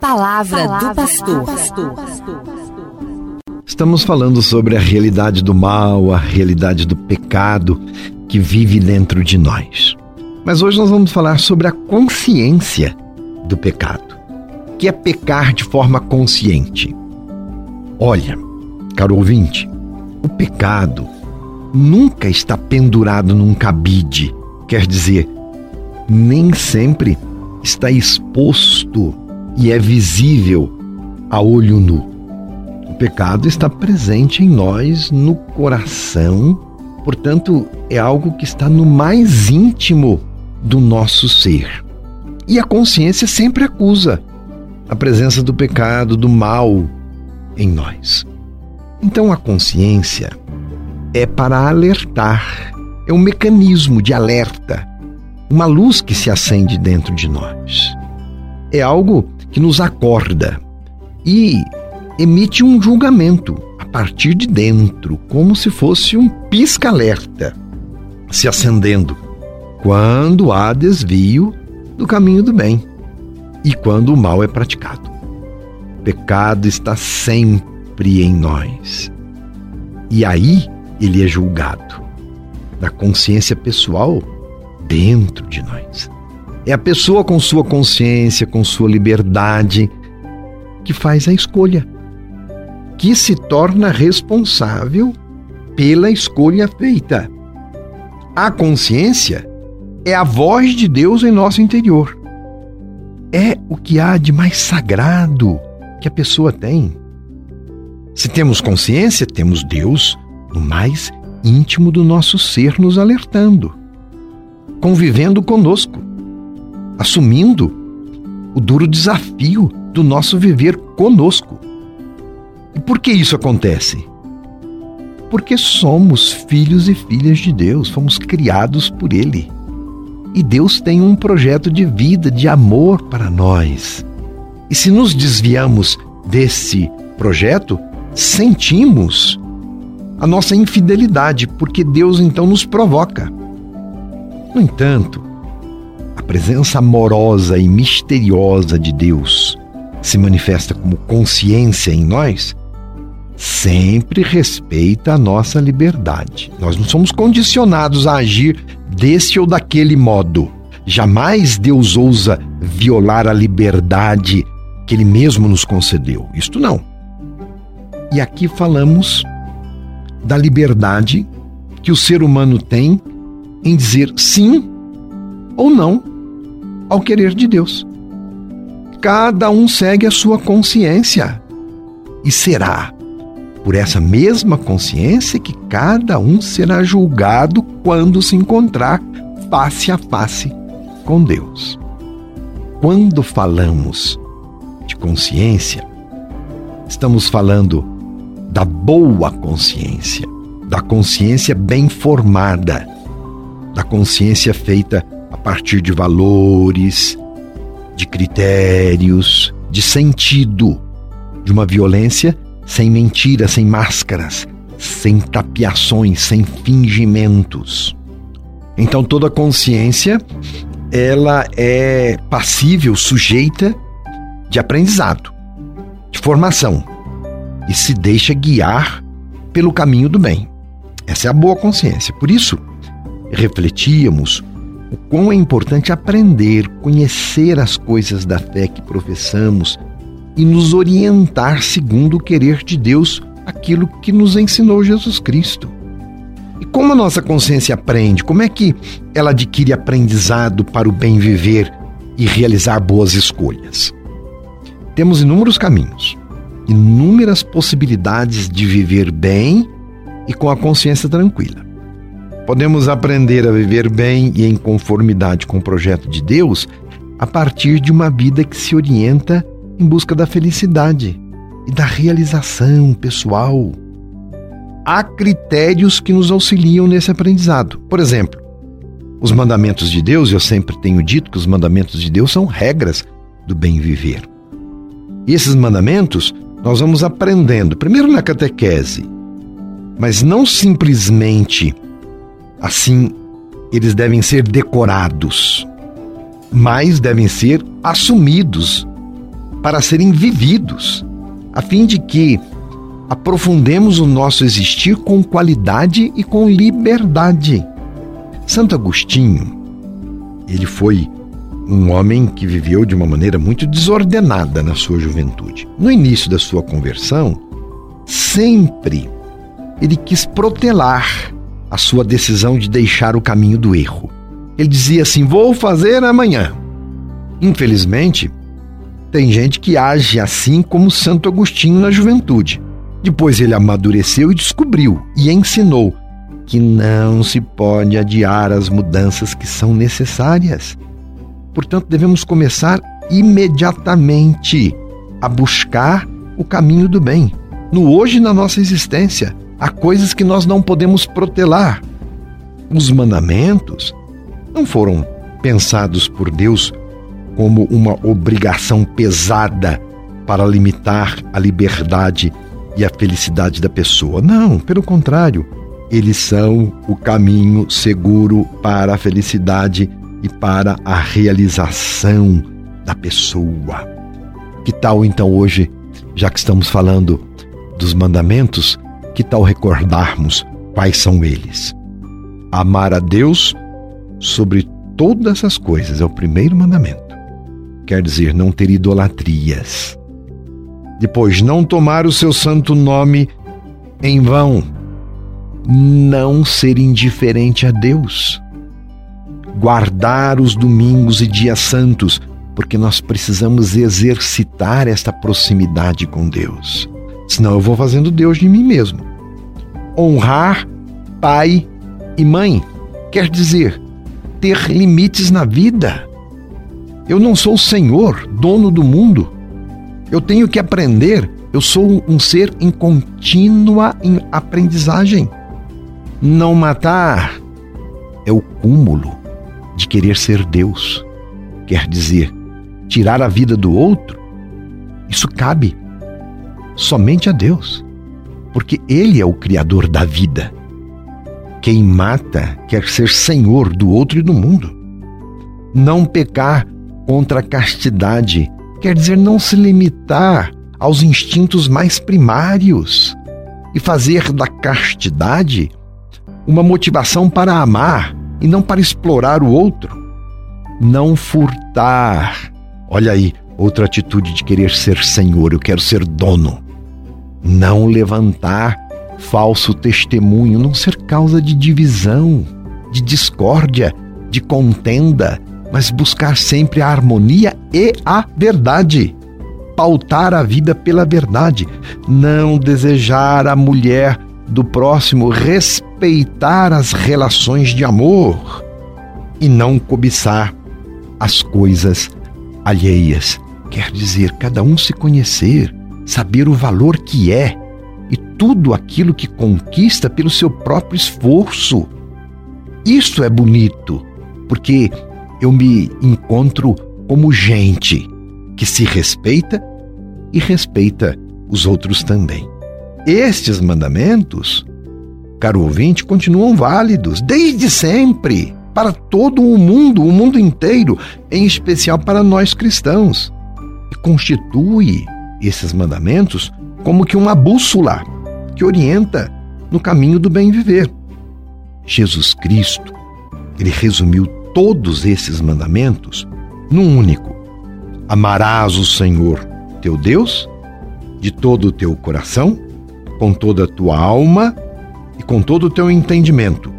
Palavra, Palavra do pastor. pastor. Estamos falando sobre a realidade do mal, a realidade do pecado que vive dentro de nós. Mas hoje nós vamos falar sobre a consciência do pecado, que é pecar de forma consciente. Olha, caro ouvinte, o pecado nunca está pendurado num cabide, quer dizer, nem sempre está exposto e é visível a olho nu. O pecado está presente em nós, no coração, portanto, é algo que está no mais íntimo do nosso ser. E a consciência sempre acusa a presença do pecado, do mal em nós. Então a consciência é para alertar, é um mecanismo de alerta, uma luz que se acende dentro de nós. É algo que nos acorda e emite um julgamento a partir de dentro, como se fosse um pisca-alerta se acendendo quando há desvio do caminho do bem e quando o mal é praticado. O pecado está sempre em nós. E aí ele é julgado. Da consciência pessoal dentro de nós. É a pessoa com sua consciência, com sua liberdade, que faz a escolha, que se torna responsável pela escolha feita. A consciência é a voz de Deus em nosso interior. É o que há de mais sagrado que a pessoa tem. Se temos consciência, temos Deus no mais íntimo do nosso ser nos alertando, convivendo conosco assumindo o duro desafio do nosso viver conosco. E por que isso acontece? Porque somos filhos e filhas de Deus, fomos criados por Ele. E Deus tem um projeto de vida, de amor para nós. E se nos desviamos desse projeto, sentimos a nossa infidelidade, porque Deus então nos provoca. No entanto, presença amorosa e misteriosa de Deus se manifesta como consciência em nós, sempre respeita a nossa liberdade. Nós não somos condicionados a agir desse ou daquele modo. Jamais Deus ousa violar a liberdade que Ele mesmo nos concedeu. Isto não. E aqui falamos da liberdade que o ser humano tem em dizer sim ou não ao querer de Deus. Cada um segue a sua consciência. E será por essa mesma consciência que cada um será julgado quando se encontrar face a face com Deus. Quando falamos de consciência, estamos falando da boa consciência, da consciência bem formada, da consciência feita partir de valores, de critérios, de sentido, de uma violência sem mentiras, sem máscaras, sem tapiações, sem fingimentos. Então toda consciência ela é passível, sujeita de aprendizado, de formação e se deixa guiar pelo caminho do bem. Essa é a boa consciência. Por isso, refletíamos o quão é importante aprender, conhecer as coisas da fé que professamos e nos orientar segundo o querer de Deus, aquilo que nos ensinou Jesus Cristo. E como a nossa consciência aprende? Como é que ela adquire aprendizado para o bem viver e realizar boas escolhas? Temos inúmeros caminhos, inúmeras possibilidades de viver bem e com a consciência tranquila. Podemos aprender a viver bem e em conformidade com o projeto de Deus a partir de uma vida que se orienta em busca da felicidade e da realização pessoal. Há critérios que nos auxiliam nesse aprendizado. Por exemplo, os mandamentos de Deus, eu sempre tenho dito que os mandamentos de Deus são regras do bem viver. E esses mandamentos nós vamos aprendendo, primeiro na catequese, mas não simplesmente Assim, eles devem ser decorados, mas devem ser assumidos para serem vividos, a fim de que aprofundemos o nosso existir com qualidade e com liberdade. Santo Agostinho, ele foi um homem que viveu de uma maneira muito desordenada na sua juventude. No início da sua conversão, sempre ele quis protelar a sua decisão de deixar o caminho do erro. Ele dizia assim: Vou fazer amanhã. Infelizmente, tem gente que age assim como Santo Agostinho na juventude. Depois ele amadureceu e descobriu e ensinou que não se pode adiar as mudanças que são necessárias. Portanto, devemos começar imediatamente a buscar o caminho do bem. No hoje na nossa existência, há coisas que nós não podemos protelar. Os mandamentos não foram pensados por Deus como uma obrigação pesada para limitar a liberdade e a felicidade da pessoa. Não, pelo contrário, eles são o caminho seguro para a felicidade e para a realização da pessoa. Que tal então hoje, já que estamos falando dos mandamentos, que tal recordarmos quais são eles? Amar a Deus sobre todas as coisas é o primeiro mandamento. Quer dizer, não ter idolatrias. Depois, não tomar o seu santo nome em vão. Não ser indiferente a Deus guardar os domingos e dias santos, porque nós precisamos exercitar esta proximidade com Deus. Senão eu vou fazendo Deus de mim mesmo. Honrar pai e mãe quer dizer ter limites na vida. Eu não sou o Senhor, dono do mundo. Eu tenho que aprender. Eu sou um ser em contínua aprendizagem. Não matar é o cúmulo de querer ser Deus. Quer dizer, tirar a vida do outro, isso cabe somente a Deus, porque Ele é o Criador da vida. Quem mata quer ser senhor do outro e do mundo. Não pecar contra a castidade quer dizer não se limitar aos instintos mais primários e fazer da castidade uma motivação para amar e não para explorar o outro. Não furtar. Olha aí, outra atitude de querer ser senhor, eu quero ser dono. Não levantar falso testemunho, não ser causa de divisão, de discórdia, de contenda, mas buscar sempre a harmonia e a verdade. Pautar a vida pela verdade, não desejar a mulher do próximo, respeitar as relações de amor e não cobiçar as coisas alheias. Quer dizer, cada um se conhecer, saber o valor que é e tudo aquilo que conquista pelo seu próprio esforço. Isso é bonito, porque eu me encontro como gente que se respeita e respeita os outros também. Estes mandamentos, caro ouvinte, continuam válidos desde sempre para todo o mundo, o mundo inteiro, em especial para nós cristãos. E constitui esses mandamentos como que uma bússola que orienta no caminho do bem viver. Jesus Cristo, ele resumiu todos esses mandamentos num único: Amarás o Senhor, teu Deus, de todo o teu coração, com toda a tua alma e com todo o teu entendimento.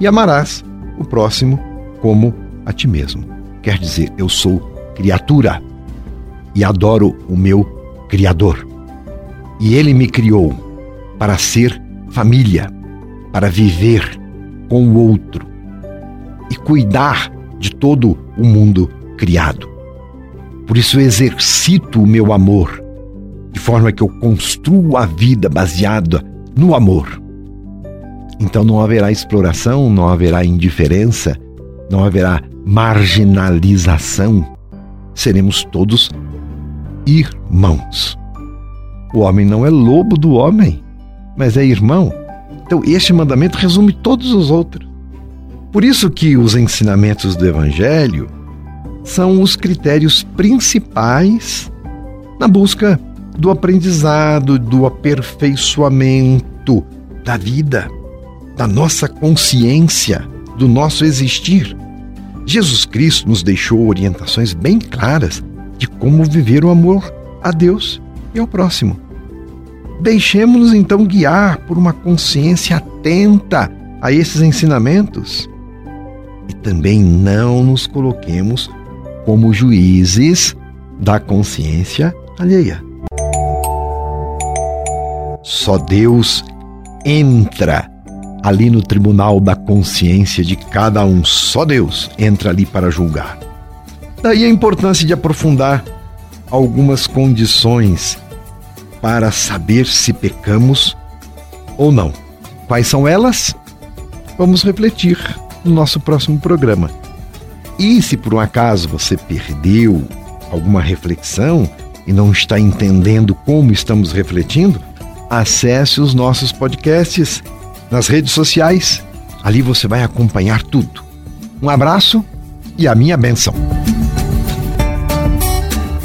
E amarás o próximo como a ti mesmo. Quer dizer, eu sou criatura e adoro o meu Criador. E ele me criou para ser família, para viver com o outro e cuidar de todo o mundo criado. Por isso exercito o meu amor de forma que eu construo a vida baseada no amor. Então não haverá exploração, não haverá indiferença, não haverá marginalização. Seremos todos irmãos. O homem não é lobo do homem, mas é irmão. Então, este mandamento resume todos os outros. Por isso que os ensinamentos do evangelho são os critérios principais na busca do aprendizado, do aperfeiçoamento da vida, da nossa consciência, do nosso existir. Jesus Cristo nos deixou orientações bem claras de como viver o amor a Deus e ao próximo. Deixemos-nos então guiar por uma consciência atenta a esses ensinamentos e também não nos coloquemos como juízes da consciência alheia. Só Deus entra ali no tribunal da consciência de cada um. Só Deus entra ali para julgar. Daí a importância de aprofundar algumas condições para saber se pecamos ou não. Quais são elas? Vamos refletir no nosso próximo programa. E se por um acaso você perdeu alguma reflexão e não está entendendo como estamos refletindo, acesse os nossos podcasts nas redes sociais. Ali você vai acompanhar tudo. Um abraço e a minha benção.